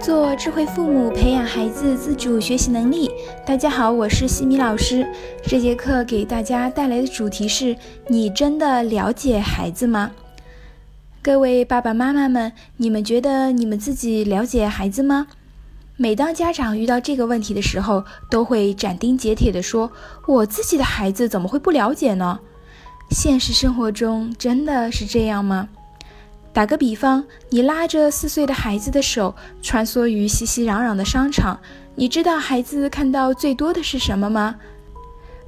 做智慧父母，培养孩子自主学习能力。大家好，我是西米老师。这节课给大家带来的主题是：你真的了解孩子吗？各位爸爸妈妈们，你们觉得你们自己了解孩子吗？每当家长遇到这个问题的时候，都会斩钉截铁地说：“我自己的孩子怎么会不了解呢？”现实生活中真的是这样吗？打个比方，你拉着四岁的孩子的手，穿梭于熙熙攘攘的商场，你知道孩子看到最多的是什么吗？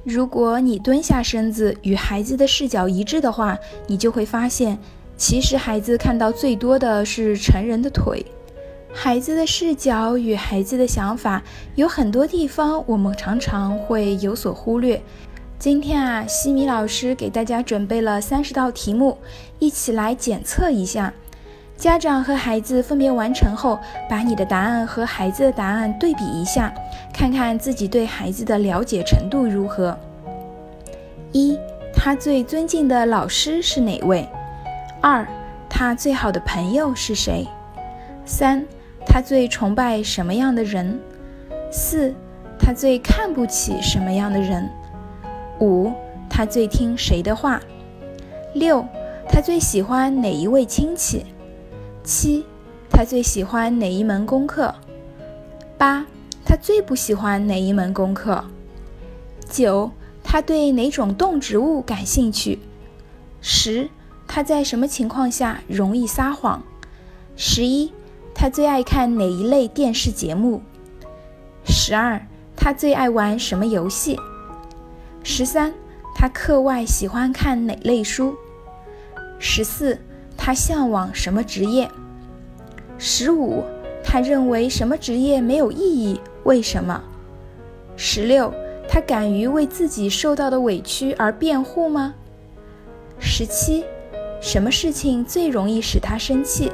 如果你蹲下身子，与孩子的视角一致的话，你就会发现，其实孩子看到最多的是成人的腿。孩子的视角与孩子的想法，有很多地方我们常常会有所忽略。今天啊，西米老师给大家准备了三十道题目，一起来检测一下。家长和孩子分别完成后，把你的答案和孩子的答案对比一下，看看自己对孩子的了解程度如何。一，他最尊敬的老师是哪位？二，他最好的朋友是谁？三，他最崇拜什么样的人？四，他最看不起什么样的人？五，他最听谁的话？六，他最喜欢哪一位亲戚？七，他最喜欢哪一门功课？八，他最不喜欢哪一门功课？九，他对哪种动植物感兴趣？十，他在什么情况下容易撒谎？十一，他最爱看哪一类电视节目？十二，他最爱玩什么游戏？十三，他课外喜欢看哪类书？十四，他向往什么职业？十五，他认为什么职业没有意义？为什么？十六，他敢于为自己受到的委屈而辩护吗？十七，什么事情最容易使他生气？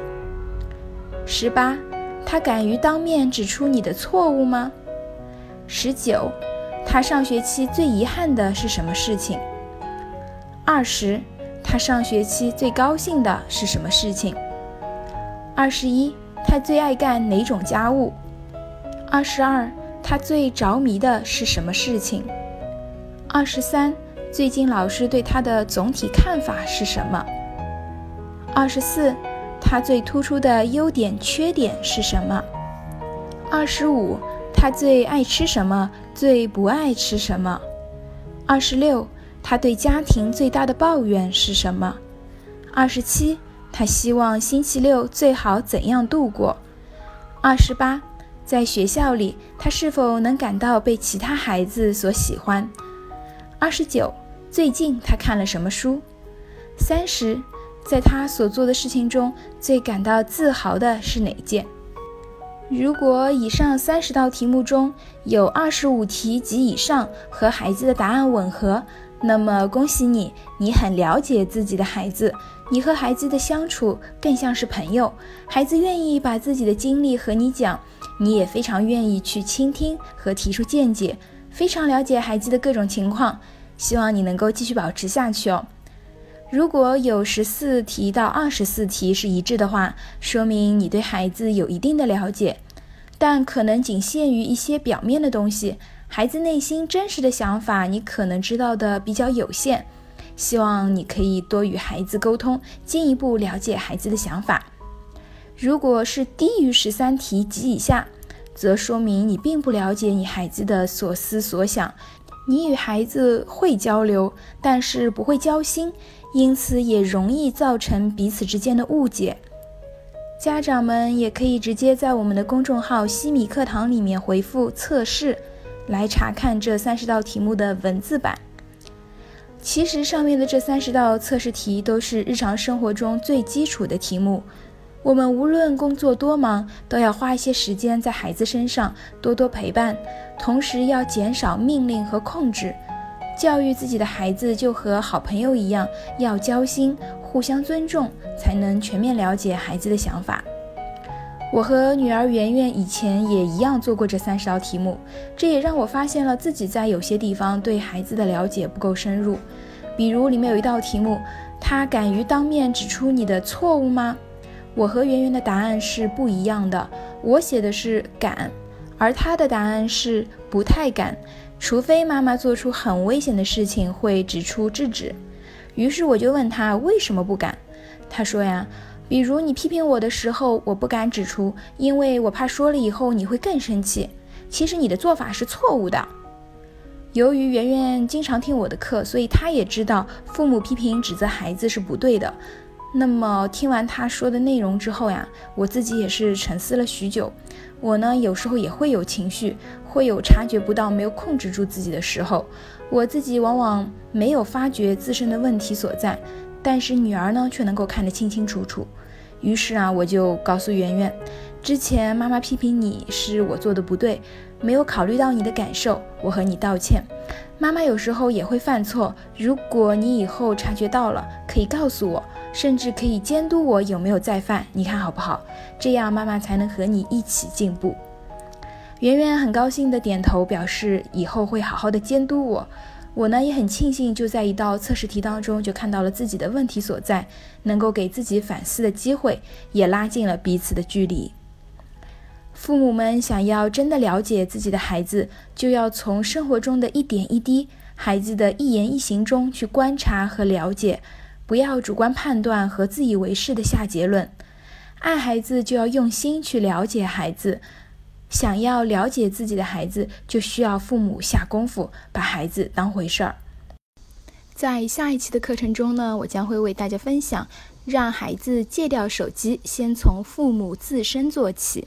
十八，他敢于当面指出你的错误吗？十九。他上学期最遗憾的是什么事情？二十，他上学期最高兴的是什么事情？二十一，他最爱干哪种家务？二十二，他最着迷的是什么事情？二十三，最近老师对他的总体看法是什么？二十四，他最突出的优点、缺点是什么？二十五。他最爱吃什么？最不爱吃什么？二十六，他对家庭最大的抱怨是什么？二十七，他希望星期六最好怎样度过？二十八，在学校里，他是否能感到被其他孩子所喜欢？二十九，最近他看了什么书？三十，在他所做的事情中最感到自豪的是哪件？如果以上三十道题目中有二十五题及以上和孩子的答案吻合，那么恭喜你，你很了解自己的孩子，你和孩子的相处更像是朋友，孩子愿意把自己的经历和你讲，你也非常愿意去倾听和提出见解，非常了解孩子的各种情况，希望你能够继续保持下去哦。如果有十四题到二十四题是一致的话，说明你对孩子有一定的了解，但可能仅限于一些表面的东西，孩子内心真实的想法你可能知道的比较有限。希望你可以多与孩子沟通，进一步了解孩子的想法。如果是低于十三题及以下，则说明你并不了解你孩子的所思所想。你与孩子会交流，但是不会交心，因此也容易造成彼此之间的误解。家长们也可以直接在我们的公众号“西米课堂”里面回复“测试”，来查看这三十道题目的文字版。其实上面的这三十道测试题都是日常生活中最基础的题目。我们无论工作多忙，都要花一些时间在孩子身上，多多陪伴，同时要减少命令和控制。教育自己的孩子就和好朋友一样，要交心，互相尊重，才能全面了解孩子的想法。我和女儿圆圆以前也一样做过这三十道题目，这也让我发现了自己在有些地方对孩子的了解不够深入。比如里面有一道题目，他敢于当面指出你的错误吗？我和圆圆的答案是不一样的。我写的是敢，而他的答案是不太敢，除非妈妈做出很危险的事情会指出制止。于是我就问他为什么不敢，他说呀，比如你批评我的时候，我不敢指出，因为我怕说了以后你会更生气。其实你的做法是错误的。由于圆圆经常听我的课，所以她也知道父母批评指责孩子是不对的。那么听完他说的内容之后呀，我自己也是沉思了许久。我呢，有时候也会有情绪，会有察觉不到、没有控制住自己的时候。我自己往往没有发觉自身的问题所在，但是女儿呢，却能够看得清清楚楚。于是啊，我就告诉圆圆，之前妈妈批评你是我做的不对，没有考虑到你的感受，我和你道歉。妈妈有时候也会犯错，如果你以后察觉到了，可以告诉我。甚至可以监督我有没有再犯，你看好不好？这样妈妈才能和你一起进步。圆圆很高兴的点头，表示以后会好好的监督我。我呢也很庆幸，就在一道测试题当中就看到了自己的问题所在，能够给自己反思的机会，也拉近了彼此的距离。父母们想要真的了解自己的孩子，就要从生活中的一点一滴、孩子的一言一行中去观察和了解。不要主观判断和自以为是的下结论，爱孩子就要用心去了解孩子，想要了解自己的孩子，就需要父母下功夫，把孩子当回事儿。在下一期的课程中呢，我将会为大家分享，让孩子戒掉手机，先从父母自身做起。